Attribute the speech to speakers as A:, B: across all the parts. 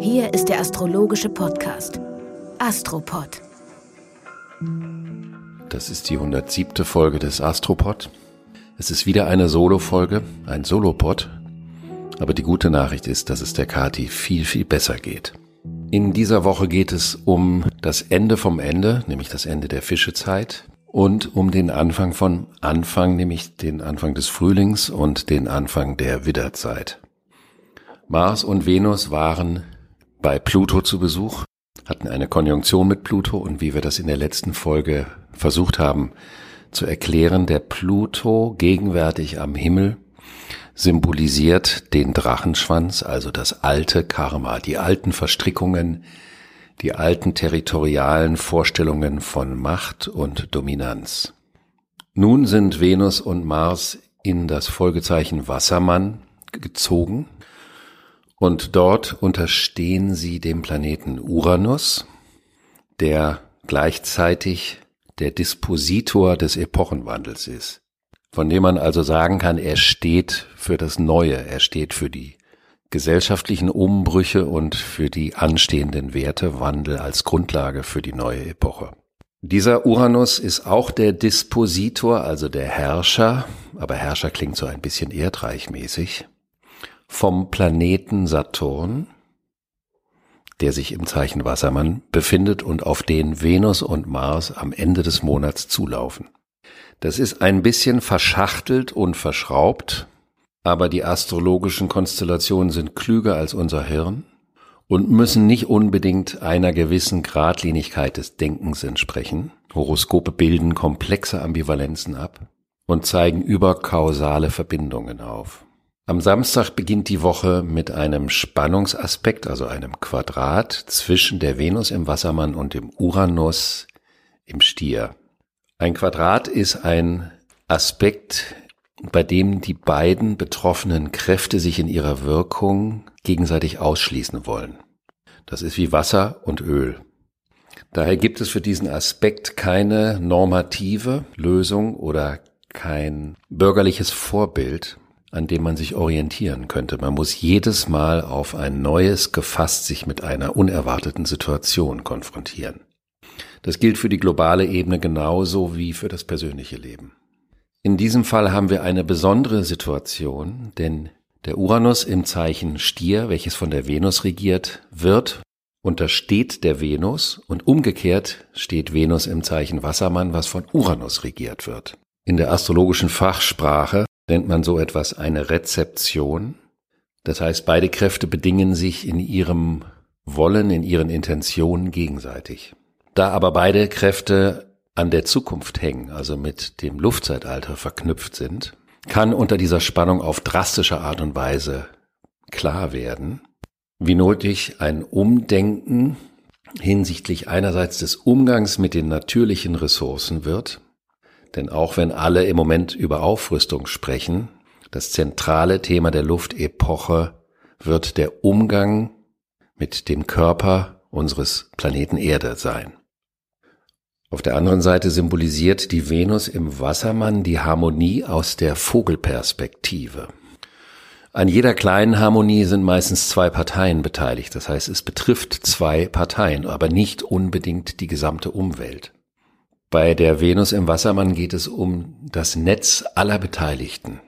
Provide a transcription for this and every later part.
A: Hier ist der astrologische Podcast Astropod.
B: Das ist die 107. Folge des Astropod. Es ist wieder eine Solo-Folge, ein Solopod. Aber die gute Nachricht ist, dass es der Kati viel, viel besser geht. In dieser Woche geht es um das Ende vom Ende, nämlich das Ende der Fischezeit und um den Anfang von Anfang, nämlich den Anfang des Frühlings und den Anfang der Widderzeit. Mars und Venus waren bei Pluto zu Besuch, hatten eine Konjunktion mit Pluto und wie wir das in der letzten Folge versucht haben zu erklären, der Pluto gegenwärtig am Himmel symbolisiert den Drachenschwanz, also das alte Karma, die alten Verstrickungen, die alten territorialen Vorstellungen von Macht und Dominanz. Nun sind Venus und Mars in das Folgezeichen Wassermann gezogen, und dort unterstehen sie dem Planeten Uranus, der gleichzeitig der Dispositor des Epochenwandels ist, von dem man also sagen kann, er steht für das Neue, er steht für die gesellschaftlichen Umbrüche und für die anstehenden Wertewandel als Grundlage für die neue Epoche. Dieser Uranus ist auch der Dispositor, also der Herrscher, aber Herrscher klingt so ein bisschen erdreichmäßig, vom Planeten Saturn, der sich im Zeichen Wassermann befindet und auf den Venus und Mars am Ende des Monats zulaufen. Das ist ein bisschen verschachtelt und verschraubt, aber die astrologischen Konstellationen sind klüger als unser Hirn und müssen nicht unbedingt einer gewissen Gradlinigkeit des Denkens entsprechen. Horoskope bilden komplexe Ambivalenzen ab und zeigen überkausale Verbindungen auf. Am Samstag beginnt die Woche mit einem Spannungsaspekt, also einem Quadrat zwischen der Venus im Wassermann und dem Uranus im Stier. Ein Quadrat ist ein Aspekt, bei dem die beiden betroffenen Kräfte sich in ihrer Wirkung gegenseitig ausschließen wollen. Das ist wie Wasser und Öl. Daher gibt es für diesen Aspekt keine normative Lösung oder kein bürgerliches Vorbild, an dem man sich orientieren könnte. Man muss jedes Mal auf ein neues gefasst sich mit einer unerwarteten Situation konfrontieren. Das gilt für die globale Ebene genauso wie für das persönliche Leben. In diesem Fall haben wir eine besondere Situation, denn der Uranus im Zeichen Stier, welches von der Venus regiert wird, untersteht der Venus und umgekehrt steht Venus im Zeichen Wassermann, was von Uranus regiert wird. In der astrologischen Fachsprache nennt man so etwas eine Rezeption. Das heißt, beide Kräfte bedingen sich in ihrem Wollen, in ihren Intentionen gegenseitig. Da aber beide Kräfte an der Zukunft hängen, also mit dem Luftzeitalter verknüpft sind, kann unter dieser Spannung auf drastische Art und Weise klar werden, wie nötig ein Umdenken hinsichtlich einerseits des Umgangs mit den natürlichen Ressourcen wird, denn auch wenn alle im Moment über Aufrüstung sprechen, das zentrale Thema der Luftepoche wird der Umgang mit dem Körper unseres Planeten Erde sein. Auf der anderen Seite symbolisiert die Venus im Wassermann die Harmonie aus der Vogelperspektive. An jeder kleinen Harmonie sind meistens zwei Parteien beteiligt. Das heißt, es betrifft zwei Parteien, aber nicht unbedingt die gesamte Umwelt. Bei der Venus im Wassermann geht es um das Netz aller Beteiligten.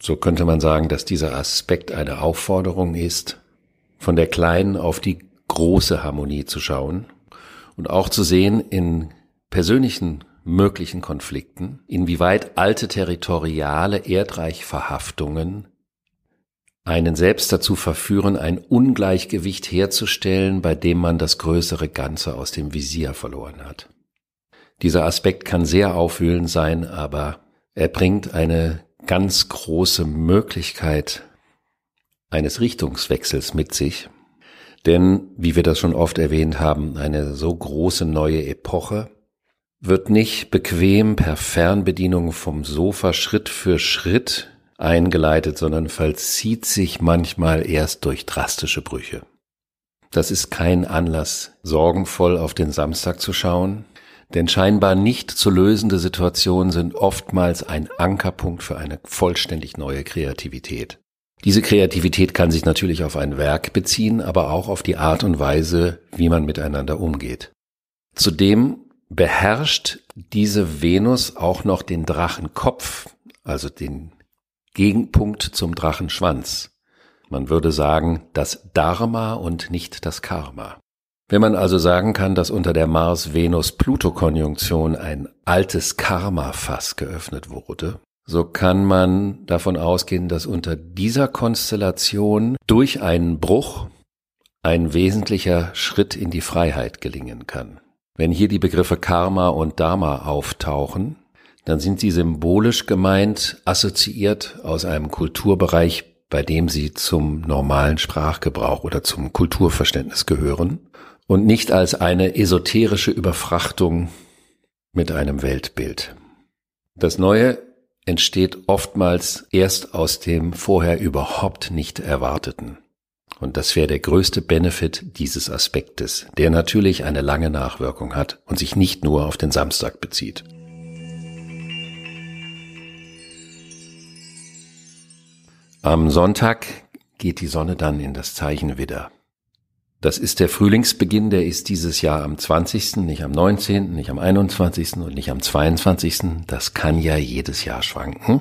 B: So könnte man sagen, dass dieser Aspekt eine Aufforderung ist, von der kleinen auf die große Harmonie zu schauen und auch zu sehen in persönlichen möglichen Konflikten, inwieweit alte territoriale Erdreichverhaftungen einen selbst dazu verführen, ein Ungleichgewicht herzustellen, bei dem man das größere Ganze aus dem Visier verloren hat. Dieser Aspekt kann sehr aufwühlend sein, aber er bringt eine ganz große Möglichkeit eines Richtungswechsels mit sich. Denn, wie wir das schon oft erwähnt haben, eine so große neue Epoche wird nicht bequem per Fernbedienung vom Sofa Schritt für Schritt eingeleitet, sondern vollzieht sich manchmal erst durch drastische Brüche. Das ist kein Anlass, sorgenvoll auf den Samstag zu schauen, denn scheinbar nicht zu lösende Situationen sind oftmals ein Ankerpunkt für eine vollständig neue Kreativität. Diese Kreativität kann sich natürlich auf ein Werk beziehen, aber auch auf die Art und Weise, wie man miteinander umgeht. Zudem beherrscht diese Venus auch noch den Drachenkopf, also den Gegenpunkt zum Drachenschwanz. Man würde sagen, das Dharma und nicht das Karma. Wenn man also sagen kann, dass unter der Mars-Venus-Pluto-Konjunktion ein altes Karma-Fass geöffnet wurde, so kann man davon ausgehen, dass unter dieser Konstellation durch einen Bruch ein wesentlicher Schritt in die Freiheit gelingen kann. Wenn hier die Begriffe Karma und Dharma auftauchen, dann sind sie symbolisch gemeint, assoziiert aus einem Kulturbereich, bei dem sie zum normalen Sprachgebrauch oder zum Kulturverständnis gehören und nicht als eine esoterische Überfrachtung mit einem Weltbild. Das Neue entsteht oftmals erst aus dem vorher überhaupt nicht erwarteten. Und das wäre der größte Benefit dieses Aspektes, der natürlich eine lange Nachwirkung hat und sich nicht nur auf den Samstag bezieht. Am Sonntag geht die Sonne dann in das Zeichen Widder. Das ist der Frühlingsbeginn, der ist dieses Jahr am 20., nicht am 19., nicht am 21. und nicht am 22. Das kann ja jedes Jahr schwanken,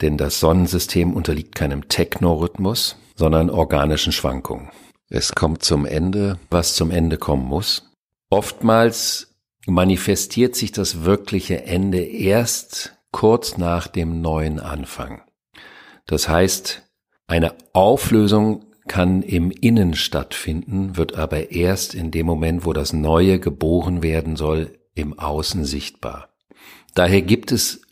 B: denn das Sonnensystem unterliegt keinem Technorhythmus, sondern organischen Schwankungen. Es kommt zum Ende, was zum Ende kommen muss. Oftmals manifestiert sich das wirkliche Ende erst kurz nach dem neuen Anfang. Das heißt, eine Auflösung kann im Innen stattfinden, wird aber erst in dem Moment, wo das Neue geboren werden soll, im Außen sichtbar. Daher gibt es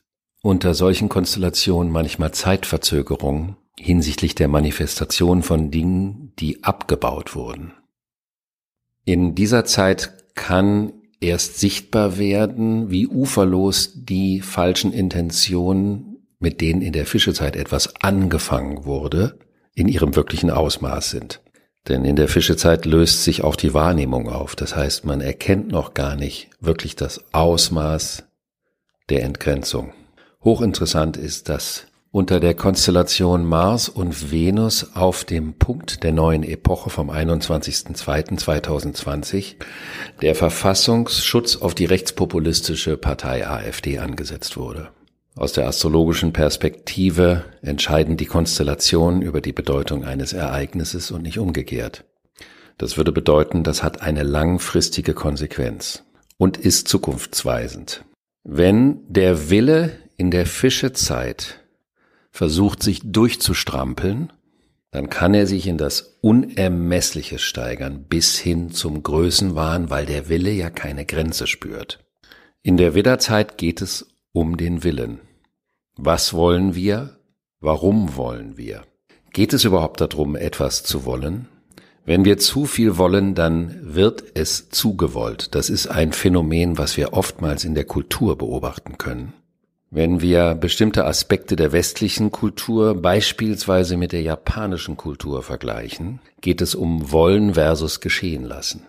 B: unter solchen Konstellationen manchmal Zeitverzögerungen hinsichtlich der Manifestation von Dingen, die abgebaut wurden. In dieser Zeit kann erst sichtbar werden, wie uferlos die falschen Intentionen, mit denen in der Fischezeit etwas angefangen wurde, in ihrem wirklichen Ausmaß sind. Denn in der Fischezeit löst sich auch die Wahrnehmung auf. Das heißt, man erkennt noch gar nicht wirklich das Ausmaß der Entgrenzung. Hochinteressant ist, dass unter der Konstellation Mars und Venus auf dem Punkt der neuen Epoche vom 21.02.2020 der Verfassungsschutz auf die rechtspopulistische Partei AfD angesetzt wurde. Aus der astrologischen Perspektive entscheiden die Konstellationen über die Bedeutung eines Ereignisses und nicht umgekehrt. Das würde bedeuten, das hat eine langfristige Konsequenz und ist zukunftsweisend. Wenn der Wille in der Fischezeit versucht, sich durchzustrampeln, dann kann er sich in das Unermessliche steigern bis hin zum Größenwahn, weil der Wille ja keine Grenze spürt. In der Widderzeit geht es um den Willen. Was wollen wir? Warum wollen wir? Geht es überhaupt darum, etwas zu wollen? Wenn wir zu viel wollen, dann wird es zugewollt. Das ist ein Phänomen, was wir oftmals in der Kultur beobachten können. Wenn wir bestimmte Aspekte der westlichen Kultur beispielsweise mit der japanischen Kultur vergleichen, geht es um Wollen versus Geschehen lassen.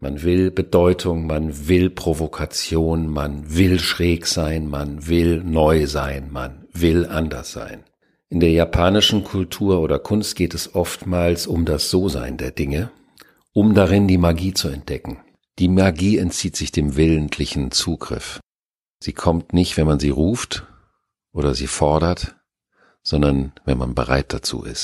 B: Man will Bedeutung, man will Provokation, man will schräg sein, man will neu sein, man will anders sein. In der japanischen Kultur oder Kunst geht es oftmals um das So-Sein der Dinge, um darin die Magie zu entdecken. Die Magie entzieht sich dem willentlichen Zugriff. Sie kommt nicht, wenn man sie ruft oder sie fordert, sondern wenn man bereit dazu ist.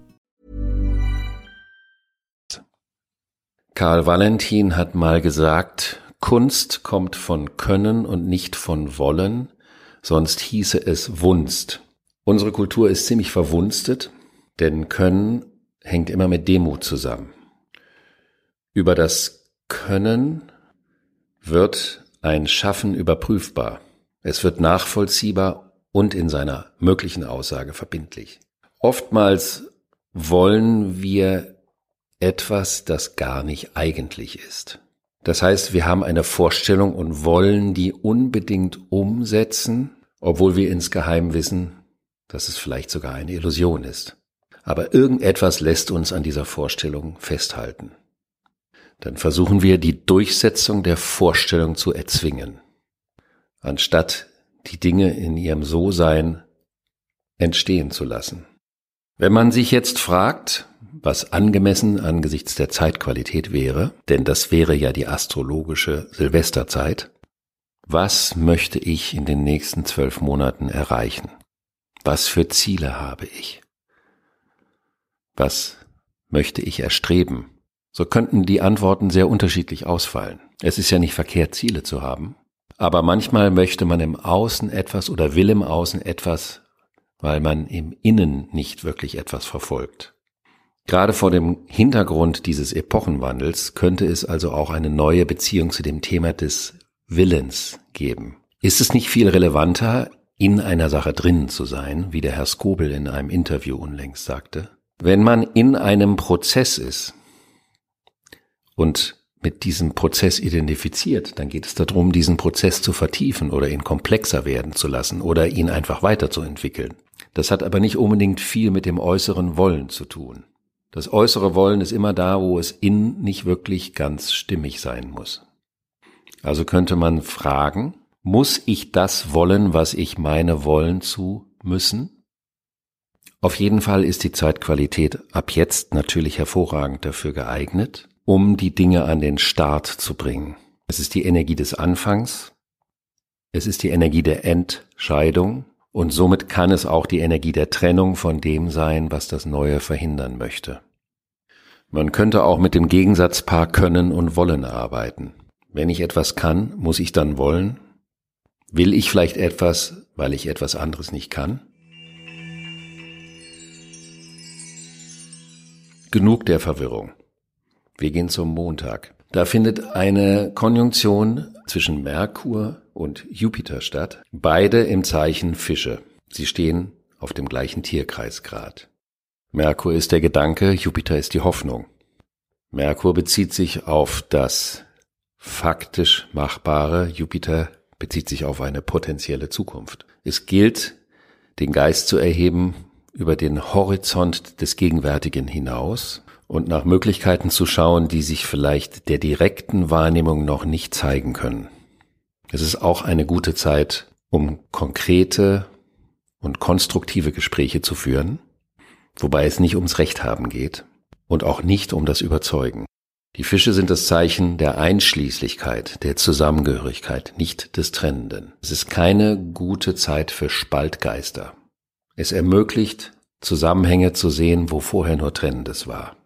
B: Karl Valentin hat mal gesagt, Kunst kommt von Können und nicht von Wollen, sonst hieße es Wunst. Unsere Kultur ist ziemlich verwunstet, denn Können hängt immer mit Demut zusammen. Über das Können wird ein Schaffen überprüfbar. Es wird nachvollziehbar und in seiner möglichen Aussage verbindlich. Oftmals wollen wir etwas, das gar nicht eigentlich ist. Das heißt, wir haben eine Vorstellung und wollen die unbedingt umsetzen, obwohl wir insgeheim wissen, dass es vielleicht sogar eine Illusion ist. Aber irgendetwas lässt uns an dieser Vorstellung festhalten. Dann versuchen wir die Durchsetzung der Vorstellung zu erzwingen, anstatt die Dinge in ihrem So-Sein entstehen zu lassen. Wenn man sich jetzt fragt, was angemessen angesichts der Zeitqualität wäre, denn das wäre ja die astrologische Silvesterzeit. Was möchte ich in den nächsten zwölf Monaten erreichen? Was für Ziele habe ich? Was möchte ich erstreben? So könnten die Antworten sehr unterschiedlich ausfallen. Es ist ja nicht verkehrt, Ziele zu haben, aber manchmal möchte man im Außen etwas oder will im Außen etwas, weil man im Innen nicht wirklich etwas verfolgt. Gerade vor dem Hintergrund dieses Epochenwandels könnte es also auch eine neue Beziehung zu dem Thema des Willens geben. Ist es nicht viel relevanter, in einer Sache drinnen zu sein, wie der Herr Skobel in einem Interview unlängst sagte? Wenn man in einem Prozess ist und mit diesem Prozess identifiziert, dann geht es darum, diesen Prozess zu vertiefen oder ihn komplexer werden zu lassen oder ihn einfach weiterzuentwickeln. Das hat aber nicht unbedingt viel mit dem äußeren Wollen zu tun. Das äußere Wollen ist immer da, wo es innen nicht wirklich ganz stimmig sein muss. Also könnte man fragen, muss ich das wollen, was ich meine wollen zu müssen? Auf jeden Fall ist die Zeitqualität ab jetzt natürlich hervorragend dafür geeignet, um die Dinge an den Start zu bringen. Es ist die Energie des Anfangs, es ist die Energie der Entscheidung, und somit kann es auch die Energie der Trennung von dem sein, was das Neue verhindern möchte. Man könnte auch mit dem Gegensatzpaar können und wollen arbeiten. Wenn ich etwas kann, muss ich dann wollen? Will ich vielleicht etwas, weil ich etwas anderes nicht kann? Genug der Verwirrung. Wir gehen zum Montag. Da findet eine Konjunktion zwischen Merkur und Jupiter statt, beide im Zeichen Fische. Sie stehen auf dem gleichen Tierkreisgrad. Merkur ist der Gedanke, Jupiter ist die Hoffnung. Merkur bezieht sich auf das faktisch Machbare, Jupiter bezieht sich auf eine potenzielle Zukunft. Es gilt, den Geist zu erheben über den Horizont des Gegenwärtigen hinaus und nach Möglichkeiten zu schauen, die sich vielleicht der direkten Wahrnehmung noch nicht zeigen können. Es ist auch eine gute Zeit, um konkrete und konstruktive Gespräche zu führen, wobei es nicht ums Recht haben geht und auch nicht um das Überzeugen. Die Fische sind das Zeichen der Einschließlichkeit, der Zusammengehörigkeit, nicht des Trennenden. Es ist keine gute Zeit für Spaltgeister. Es ermöglicht, Zusammenhänge zu sehen, wo vorher nur Trennendes war.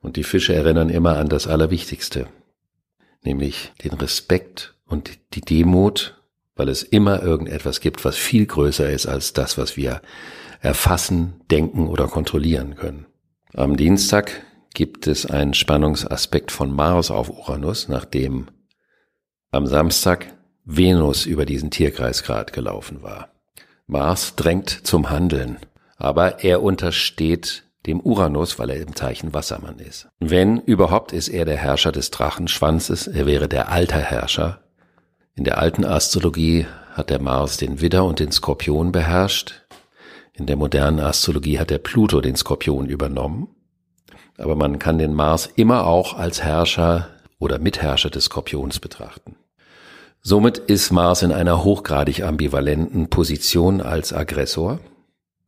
B: Und die Fische erinnern immer an das Allerwichtigste, nämlich den Respekt und die Demut, weil es immer irgendetwas gibt, was viel größer ist als das, was wir erfassen, denken oder kontrollieren können. Am Dienstag gibt es einen Spannungsaspekt von Mars auf Uranus, nachdem am Samstag Venus über diesen Tierkreisgrad gelaufen war. Mars drängt zum Handeln, aber er untersteht dem Uranus, weil er im Zeichen Wassermann ist. Wenn überhaupt ist er der Herrscher des Drachenschwanzes, er wäre der Alterherrscher. In der alten Astrologie hat der Mars den Widder und den Skorpion beherrscht. In der modernen Astrologie hat der Pluto den Skorpion übernommen. aber man kann den Mars immer auch als Herrscher oder Mitherrscher des Skorpions betrachten. Somit ist Mars in einer hochgradig ambivalenten Position als Aggressor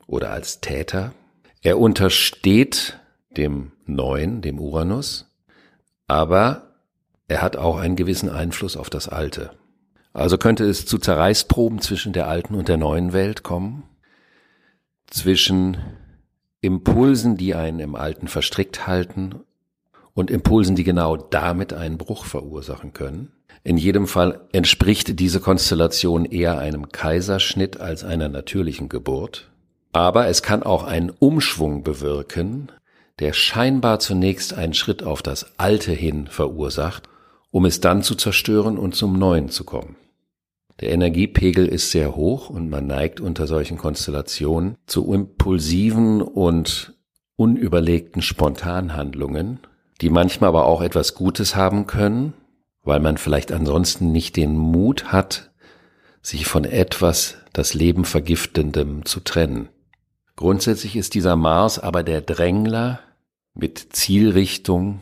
B: oder als Täter. Er untersteht dem Neuen, dem Uranus, aber er hat auch einen gewissen Einfluss auf das Alte. Also könnte es zu Zerreißproben zwischen der alten und der neuen Welt kommen, zwischen Impulsen, die einen im Alten verstrickt halten und Impulsen, die genau damit einen Bruch verursachen können. In jedem Fall entspricht diese Konstellation eher einem Kaiserschnitt als einer natürlichen Geburt. Aber es kann auch einen Umschwung bewirken, der scheinbar zunächst einen Schritt auf das Alte hin verursacht, um es dann zu zerstören und zum Neuen zu kommen. Der Energiepegel ist sehr hoch und man neigt unter solchen Konstellationen zu impulsiven und unüberlegten Spontanhandlungen, die manchmal aber auch etwas Gutes haben können, weil man vielleicht ansonsten nicht den Mut hat, sich von etwas das Leben vergiftendem zu trennen. Grundsätzlich ist dieser Mars aber der Drängler mit Zielrichtung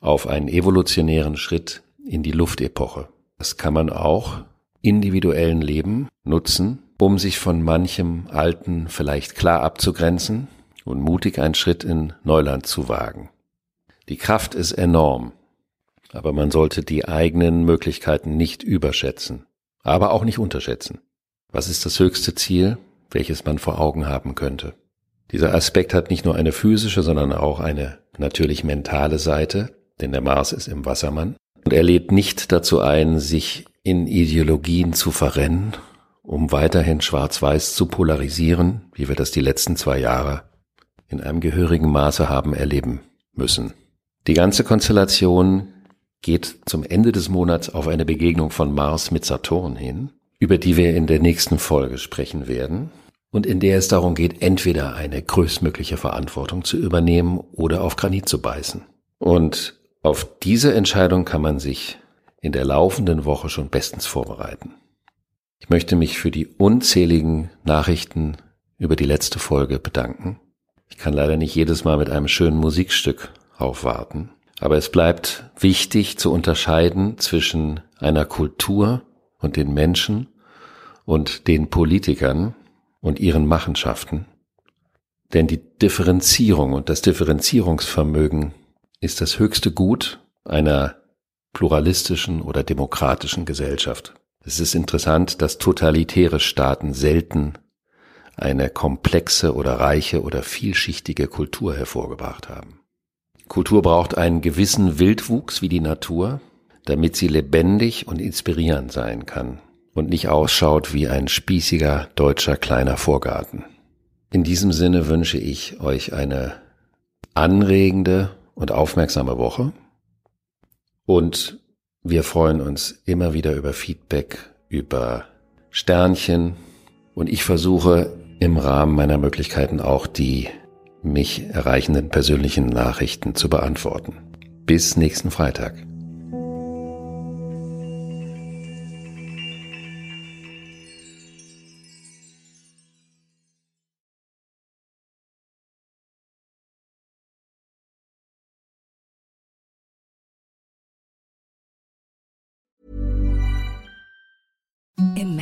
B: auf einen evolutionären Schritt in die Luftepoche. Das kann man auch individuellen Leben nutzen, um sich von manchem Alten vielleicht klar abzugrenzen und mutig einen Schritt in Neuland zu wagen. Die Kraft ist enorm, aber man sollte die eigenen Möglichkeiten nicht überschätzen, aber auch nicht unterschätzen. Was ist das höchste Ziel, welches man vor Augen haben könnte? Dieser Aspekt hat nicht nur eine physische, sondern auch eine natürlich mentale Seite, denn der Mars ist im Wassermann. Und er lädt nicht dazu ein, sich in Ideologien zu verrennen, um weiterhin schwarz-weiß zu polarisieren, wie wir das die letzten zwei Jahre in einem gehörigen Maße haben erleben müssen. Die ganze Konstellation geht zum Ende des Monats auf eine Begegnung von Mars mit Saturn hin, über die wir in der nächsten Folge sprechen werden und in der es darum geht, entweder eine größtmögliche Verantwortung zu übernehmen oder auf Granit zu beißen. Und auf diese Entscheidung kann man sich in der laufenden Woche schon bestens vorbereiten. Ich möchte mich für die unzähligen Nachrichten über die letzte Folge bedanken. Ich kann leider nicht jedes Mal mit einem schönen Musikstück aufwarten. Aber es bleibt wichtig zu unterscheiden zwischen einer Kultur und den Menschen und den Politikern und ihren Machenschaften. Denn die Differenzierung und das Differenzierungsvermögen ist das höchste Gut einer pluralistischen oder demokratischen Gesellschaft. Es ist interessant, dass totalitäre Staaten selten eine komplexe oder reiche oder vielschichtige Kultur hervorgebracht haben. Kultur braucht einen gewissen Wildwuchs wie die Natur, damit sie lebendig und inspirierend sein kann und nicht ausschaut wie ein spießiger deutscher kleiner Vorgarten. In diesem Sinne wünsche ich euch eine anregende und aufmerksame Woche und wir freuen uns immer wieder über Feedback, über Sternchen und ich versuche im Rahmen meiner Möglichkeiten auch die mich erreichenden persönlichen Nachrichten zu beantworten. Bis nächsten Freitag. Amen.